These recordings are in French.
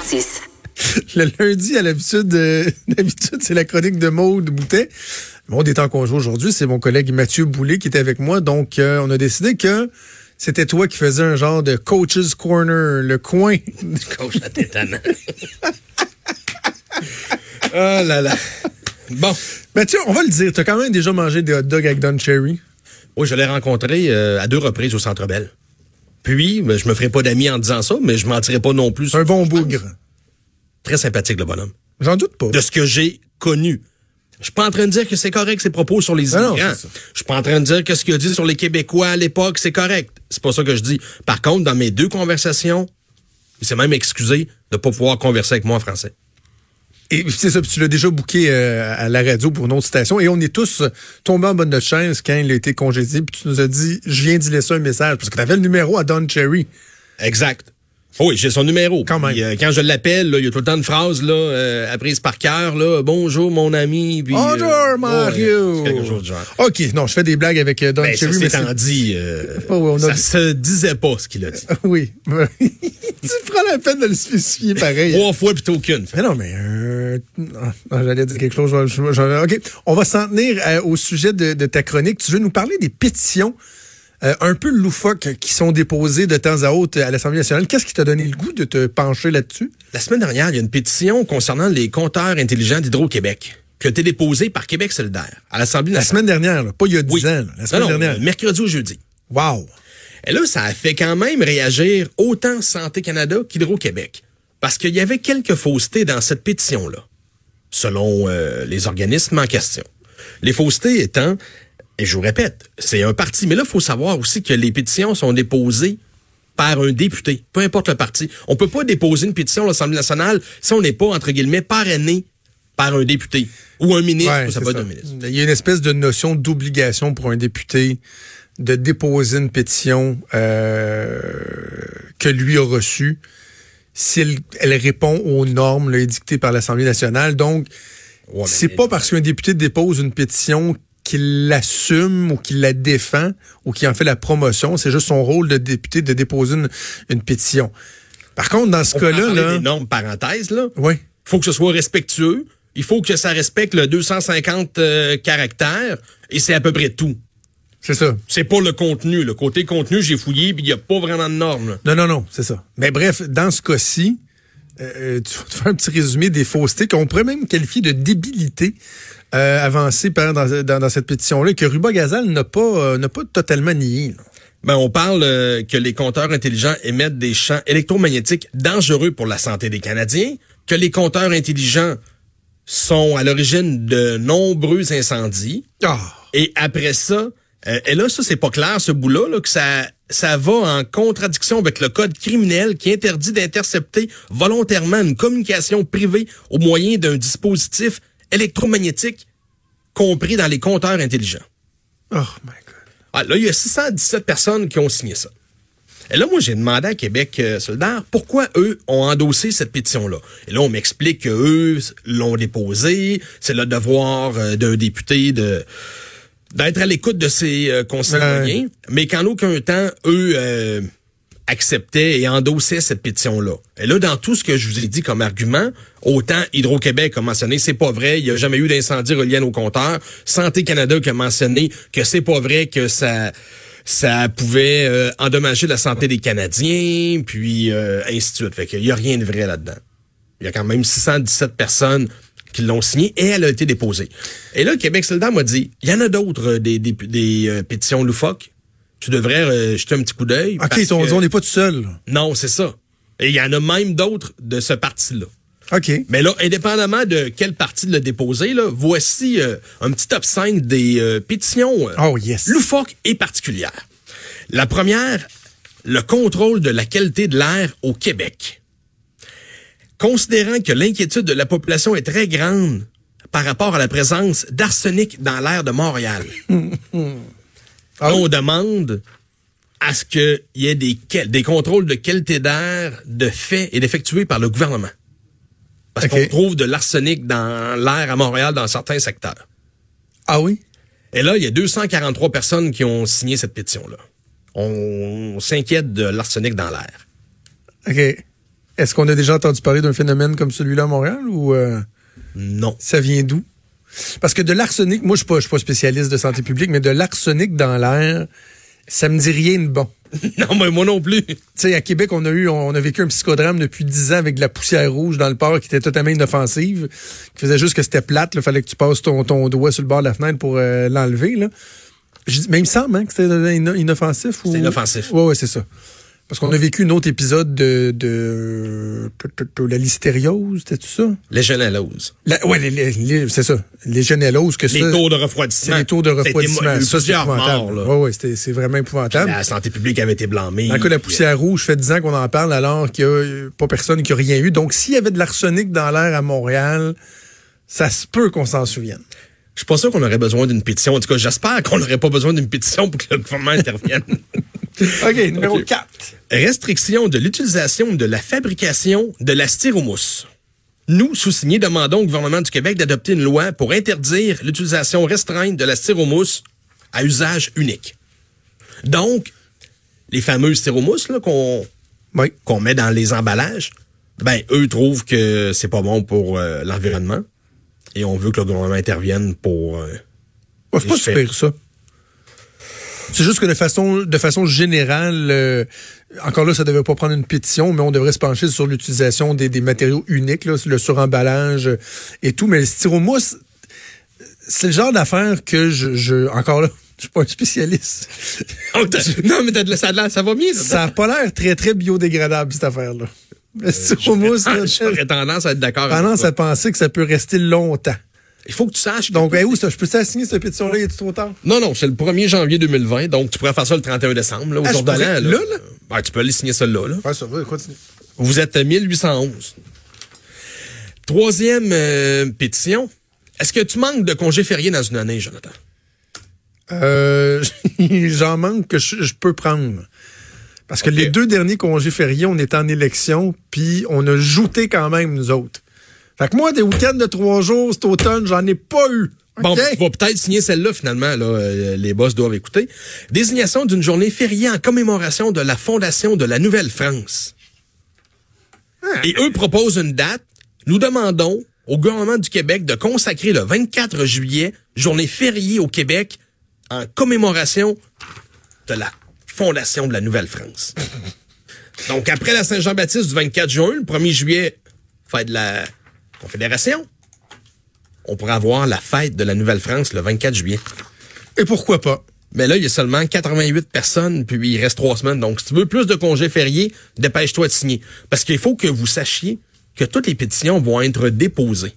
96. Le lundi, à l'habitude, c'est la chronique de Maude Boutet. Maude est en congé aujourd'hui. C'est mon collègue Mathieu Boulay qui est avec moi. Donc, on a décidé que c'était toi qui faisais un genre de coach's corner, le coin. Coach à tétane. oh là là. Bon. Mathieu, on va le dire. T'as quand même déjà mangé des hot dogs avec Don Cherry. Oui, je l'ai rencontré à deux reprises au Centre Bell. Puis, ben, je me ferai pas d'amis en disant ça, mais je mentirai pas non plus. Un bon bougre. Très sympathique, le bonhomme. J'en doute pas. De ce que j'ai connu. Je suis pas en train de dire que c'est correct ses propos sur les Ah non, immigrants. Je suis pas en train de dire que ce qu'il a dit sur les Québécois à l'époque, c'est correct. C'est pas ça que je dis. Par contre, dans mes deux conversations, il s'est même excusé de pas pouvoir converser avec moi en français. Et c'est ça, tu l'as déjà booké euh, à la radio pour une autre station. Et on est tous tombés en bonne de chaise quand il a été congédié. Puis tu nous as dit, je viens d'y laisser un message. Parce que tu avais le numéro à Don Cherry. Exact. Oh oui, j'ai son numéro. Quand même. Puis, euh, quand je l'appelle, il y a tout le temps une phrase là, euh, apprise par cœur. Là, Bonjour mon ami. Puis, Bonjour, euh, Mario. ouais, quelque chose genre. OK, non, je fais des blagues avec euh, Don Ben, Cherry. mais c'est- dit, euh, Oh, oui, on a- ça se disait pas ce qu'il a dit. Oui. tu prends la peine de le spécifier pareil. Trois fois plutôt qu'une. Mais non, mais euh, ah, j'allais dire quelque chose. je- je- je- OK, on va s'en tenir euh, au sujet de, de ta chronique. Tu veux nous parler des pétitions euh, un peu loufoques qui sont déposées de temps à autre à l'Assemblée nationale. Qu'est-ce qui t'a donné le goût de te pencher là-dessus? La semaine dernière, il y a une pétition concernant les compteurs intelligents d'Hydro-Québec qui a été déposée par Québec solidaire à l'Assemblée La nationale. semaine dernière, là, pas il y a dix Oui. ans, là, la semaine Non, non, dernière. mercredi ou jeudi. Wow! Et là, ça a fait quand même réagir autant Santé Canada qu'Hydro-Québec. Parce qu'il y avait quelques faussetés dans cette pétition-là, selon euh, les organismes en question. Les faussetés étant, et je vous répète, c'est un parti, mais là, il faut savoir aussi que les pétitions sont déposées par un député, peu importe le parti. On peut pas déposer une pétition à l'Assemblée nationale si on n'est pas, entre guillemets, parrainé par un député ou un ministre, Ouais, ou ça être un ministre. Il y a une espèce de notion d'obligation pour un député de déposer une pétition euh, que lui a reçue si elle, répond aux normes là, édictées par l'Assemblée nationale. Donc, Ouais, c'est pas parce qu'un député dépose une pétition qu'il l'assume ou qu'il la défend ou qu'il en fait la promotion. C'est juste son rôle de député de déposer une, une pétition. Par contre, dans ce cas-là, là, des normes parenthèses, là. oui. faut que ce soit respectueux. Il faut que ça respecte le 250 euh, caractères et c'est à peu près tout. C'est ça. C'est pas le contenu. Le côté contenu, j'ai fouillé puis il y a pas vraiment de normes. là. Non, non, non, c'est ça. Mais bref, dans ce cas-ci, euh, tu vas te faire un petit résumé des faussetés qu'on pourrait même qualifier de débilité euh, avancée dans, dans, dans cette pétition-là, que Ruba Gazal n'a pas, euh, n'a pas totalement nié. là. Ben, on parle euh, que les compteurs intelligents émettent des champs électromagnétiques dangereux pour la santé des Canadiens, que les compteurs intelligents sont à l'origine de nombreux incendies, Ah! Et après ça, euh, et là, ça, c'est pas clair, ce bout-là, là, que ça, ça va en contradiction avec le code criminel qui interdit d'intercepter volontairement une communication privée au moyen d'un dispositif électromagnétique compris dans les compteurs intelligents. Oh my God. Ah, là, il y a 617 personnes qui ont signé ça. Et là, moi, j'ai demandé à Québec euh, solidaire pourquoi eux ont endossé cette pétition-là? Et là, on m'explique que eux l'ont déposée. C'est le devoir euh, d'un député de d'être à l'écoute de ses euh, concitoyens, mais qu'en aucun temps, eux euh, acceptaient et endossaient cette pétition-là. Et là, dans tout ce que je vous ai dit comme argument, autant Hydro-Québec a mentionné c'est pas vrai, il n'y a jamais eu d'incendie relié au compteur. Santé Canada qui a mentionné que c'est pas vrai que ça ça pouvait euh, endommager la santé des Canadiens, puis euh, ainsi de suite. Fait qu'il y a rien de vrai là-dedans. Il y a quand même 617 personnes qui l'ont signé et elle a été déposée. Et là, Québec solidaire m'a dit, il y en a d'autres, euh, des, des, des, euh, pétitions loufoques. Tu devrais euh, jeter un petit coup d'œil. OK, on que- on n'est pas tout seul. Non, c'est ça. Et il y en a même d'autres de ce parti-là. OK. Mais là, indépendamment de quel parti l'a déposé, là, voici euh, un petit top 5 des pétitions Oh, yes. loufoques et particulières. La première, le contrôle de la qualité de l'air au Québec. Considérant que l'inquiétude de la population est très grande par rapport à la présence d'arsenic dans l'air de Montréal, Ah oui? on demande à ce qu'il y ait des, contrôles de qualité d'air de fait et d'effectués par le gouvernement. Parce qu'on trouve de l'arsenic dans l'air à Montréal dans certains secteurs. Ah oui? Et là, il y a 243 personnes qui ont signé cette pétition-là. On, s'inquiète de l'arsenic dans l'air. OK. Est-ce qu'on a déjà entendu parler d'un phénomène comme celui-là à Montréal ou euh, Non. ça vient d'où? Parce que de l'arsenic, moi je suis pas, je suis pas spécialiste de santé publique, mais de l'arsenic dans l'air, ça me dit rien de bon. non, mais moi non plus. Tu sais, à Québec, on a eu, on a vécu un psychodrame depuis dix ans avec de la poussière rouge dans le port qui était totalement inoffensive, qui faisait juste que c'était plate. Il fallait que tu passes ton, ton doigt sur le bord de la fenêtre pour euh, l'enlever. Là. Je dis- Mais il me semble hein, que c'était ino- inoffensif. ou- C'était inoffensif. Ouais, ouais, c'est ça. Parce qu'on a vécu un autre épisode de, de, de la listériose, c'était ça? Légionellose. La, ouais, les, les- les- c'est ça. Les généloses, que Les ça, taux de refroidissement. les taux de refroidissement. c'est plusieurs morts, épouvantable. là. Ouais, ouais, c'était- c'est vraiment épouvantable. La santé publique avait été blâmée. Dans le cas de la poussière rouge, fait 10 ans qu'on en parle alors qu'il n'y a euh, pas personne qui a rien eu. Donc, s'il y avait de l'arsenic dans l'air à Montréal, ça se peut qu'on s'en souvienne. Je suis pas sûr qu'on aurait besoin d'une pétition. En tout cas, j'espère qu'on n'aurait pas besoin d'une pétition pour que le gouvernement intervienne. OK, numéro Ok. 4. Restriction de l'utilisation de la fabrication de la styromousse. Nous, sous-signés, demandons au gouvernement du Québec d'adopter une loi pour interdire l'utilisation restreinte de la styromousse à usage unique. Donc, les fameuses styromousses là, qu'on Oui. qu'on met dans les emballages, ben eux trouvent que c'est pas bon pour euh, l'environnement et on veut que le gouvernement intervienne pour euh, c'est pas super, ça. C'est juste que de façon, de façon générale, euh, encore là, ça devait pas prendre une pétition, mais on devrait se pencher sur l'utilisation des, des matériaux uniques, là, le suremballage euh, et tout. Mais le styromousse, c'est le genre d'affaire que je, je, encore là, je suis pas un spécialiste. Oh, non, mais t'as de la- ça, ça va bien. Ça a pas l'air très, très biodégradable, cette affaire-là. Là, J'aurais tendance à être d'accord avec tendance à penser que ça peut rester longtemps. Il faut que tu saches. Donc, ben, où ça? Je peux signer cette pétition-là? Il est trop tard? Non, non, c'est le 1er janvier 2020, donc tu pourrais faire ça le 31 décembre, là, au Ah, jour de l'an. là, là? Tu peux aller signer celle-là. Là. Ouais, ça va, continue. Vous êtes à 1811. Troisième euh, pétition. Est-ce que tu manques de congés fériés dans une année, Jonathan? Euh, j'en manque que je, je peux prendre. Parce que les deux derniers congés fériés, on était en élection, puis on a jouté quand même, nous autres. Fait que moi, des week-ends de trois jours cet automne, j'en ai pas eu. Bon, OK? ben, vas peut-être signer celle-là, finalement, là, euh, les boss doivent écouter. Désignation d'une journée fériée en commémoration de la fondation de la Nouvelle-France. Ah. Et eux proposent une date. Nous demandons au gouvernement du Québec de consacrer le 24 juillet, journée fériée au Québec, en commémoration de la fondation de la Nouvelle-France. Donc, après la Saint-Jean-Baptiste du 24 juin, le 1er juillet, fête de la Confédération, on pourrait avoir la fête de la Nouvelle-France le 24 juillet. Et pourquoi pas? Mais là, il y a seulement 88 personnes, puis il reste trois semaines. Donc, si tu veux plus de congés fériés, dépêche-toi de signer. Parce qu'il faut que vous sachiez que toutes les pétitions vont être déposées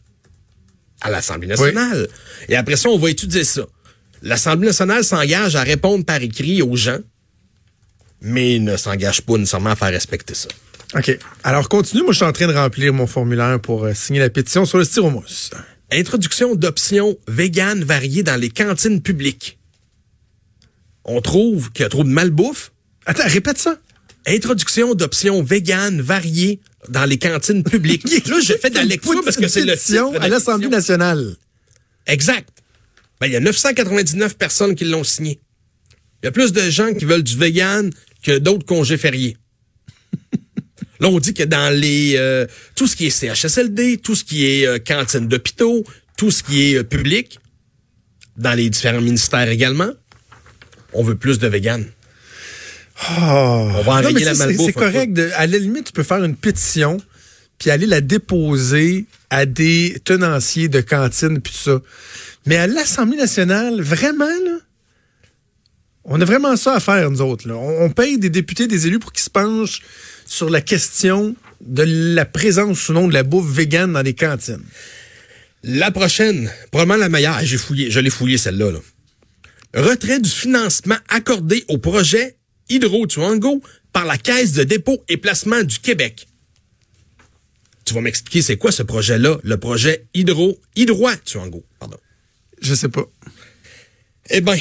à l'Assemblée nationale. Et après ça, on va étudier ça. L'Assemblée nationale s'engage à répondre par écrit aux gens, mais ne s'engage pas nécessairement à faire respecter ça. OK. Alors, continue. Moi, je suis en train de remplir mon formulaire pour euh, signer la pétition sur le styromousse. Introduction d'options véganes variées dans les cantines publiques. On trouve qu'il y a trop de malbouffe. Attends, répète ça. Introduction d'options véganes variées dans les cantines publiques. Là, j'ai fait de la lecture parce que c'est le titre à la l'Assemblée nationale. Exact. Ben, il y a 999 personnes qui l'ont signé. Il y a plus de gens qui veulent du vegan que d'autres congés fériés. Là, on dit que dans les euh, tout ce qui est CHSLD, tout ce qui est euh, cantine d'hôpitaux, tout ce qui est euh, public, dans les différents ministères également, on veut plus de vegan. Oh. On va Non, enrayer mais la malbouffe C'est correct. De, à la limite, tu peux faire une pétition puis aller la déposer à des tenanciers de cantine puis tout ça. Mais à l'Assemblée nationale, vraiment, là, on a vraiment ça à faire, nous autres. Là. On, on paye des députés, des élus pour qu'ils se penchent sur la question de la présence ou non de la bouffe végane dans les cantines. La prochaine, probablement la meilleure. Ah, J'ai fouillé, je l'ai fouillé celle-là. là. Retrait du financement accordé au projet Hydro-Tuango par la Caisse de dépôt et placement du Québec. Tu vas m'expliquer c'est quoi ce projet-là, le projet Hydro Hydroit-Tuango, pardon. Je sais pas. Eh ben,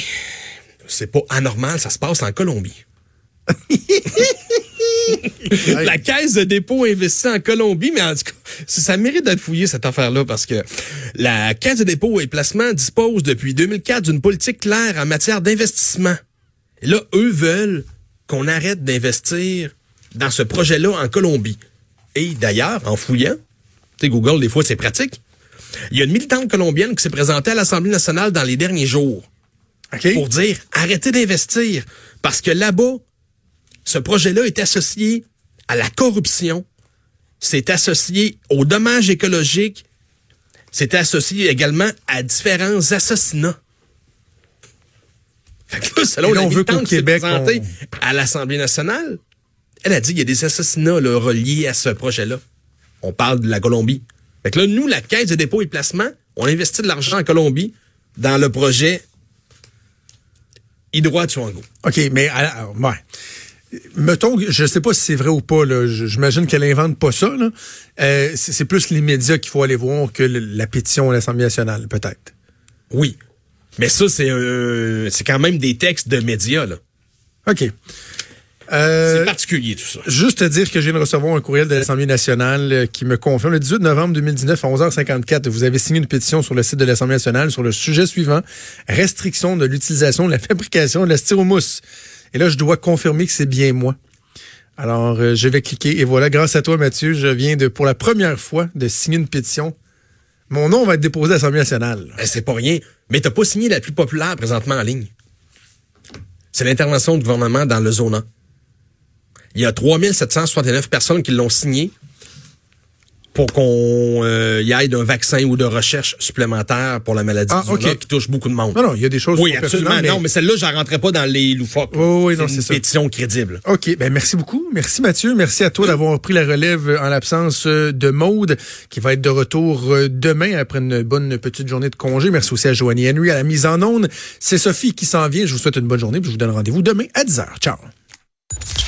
c'est pas anormal, ça se passe en Colombie. La caisse de dépôt investit en Colombie, mais en tout cas, ça, mérite d'être fouillé cette affaire-là parce que la caisse de dépôt et placement dispose depuis 2004 d'une politique claire en matière d'investissement. Et là, eux veulent qu'on arrête d'investir dans ce projet-là en Colombie. Et d'ailleurs, en fouillant, tu sais, Google, des fois, c'est pratique. Il y a une militante colombienne qui s'est présentée à l'Assemblée nationale dans les derniers jours Pour dire arrêtez d'investir parce que là-bas, ce projet-là est associé à la corruption, c'est associé aux dommages écologiques, c'est associé également à différents assassinats. Fait que là, selon là, on veut qu'au Québec, on- à l'Assemblée nationale, elle a dit qu'il y a des assassinats là, reliés à ce projet-là. On parle de la Colombie. Fait que là, nous, la Caisse de dépôt et placement, on investit de l'argent en Colombie dans le projet Hydro-Atuango. OK, mais alors, ouais. Mettons, que- je sais pas si c'est vrai ou pas, là, j'imagine qu'elle invente pas ça. là. Euh, c'est plus les médias qu'il faut aller voir que le- la pétition à l'Assemblée nationale, peut-être. Oui. Mais ça, c'est euh, c'est quand même des textes de médias, là. OK. Euh, C'est particulier, tout ça. Juste te dire que je viens de recevoir un courriel de l'Assemblée nationale euh, qui me confirme le 18 novembre 2019 à 11h54, vous avez signé une pétition sur le site de l'Assemblée nationale sur le sujet suivant restriction de l'utilisation de la fabrication de la styromousse. Et là, je dois confirmer que c'est bien moi. Alors, euh, je vais cliquer et voilà, grâce à toi, Mathieu, je viens de pour la première fois de signer une pétition. Mon nom va être déposé à l'Assemblée nationale. Eh, c'est pas rien. Mais t'as pas signé la plus populaire présentement en ligne. C'est l'intervention du gouvernement dans le zona. Il y a 3769 personnes qui l'ont signé pour qu'on euh, y aille d'un vaccin ou de recherche supplémentaire pour la maladie Ah, du zona ok. qui touche beaucoup de monde. Non, non, il y a des choses oui, qui sont absolument. pertinentes, Non, mais celle-là, j'en rentrais pas dans les loufoques. Oui, oui, non, c'est c'est une ça. pétition crédible. OK, ben merci beaucoup. Merci Mathieu. Merci à toi d'avoir pris la relève euh, en l'absence euh, de Maude, qui va être de retour demain après une bonne petite journée de congé. Merci aussi à Joanie Henry à la mise en onde. C'est Sophie qui s'en vient. Je vous souhaite une bonne journée puis je vous donne rendez-vous demain à 10h. Ciao.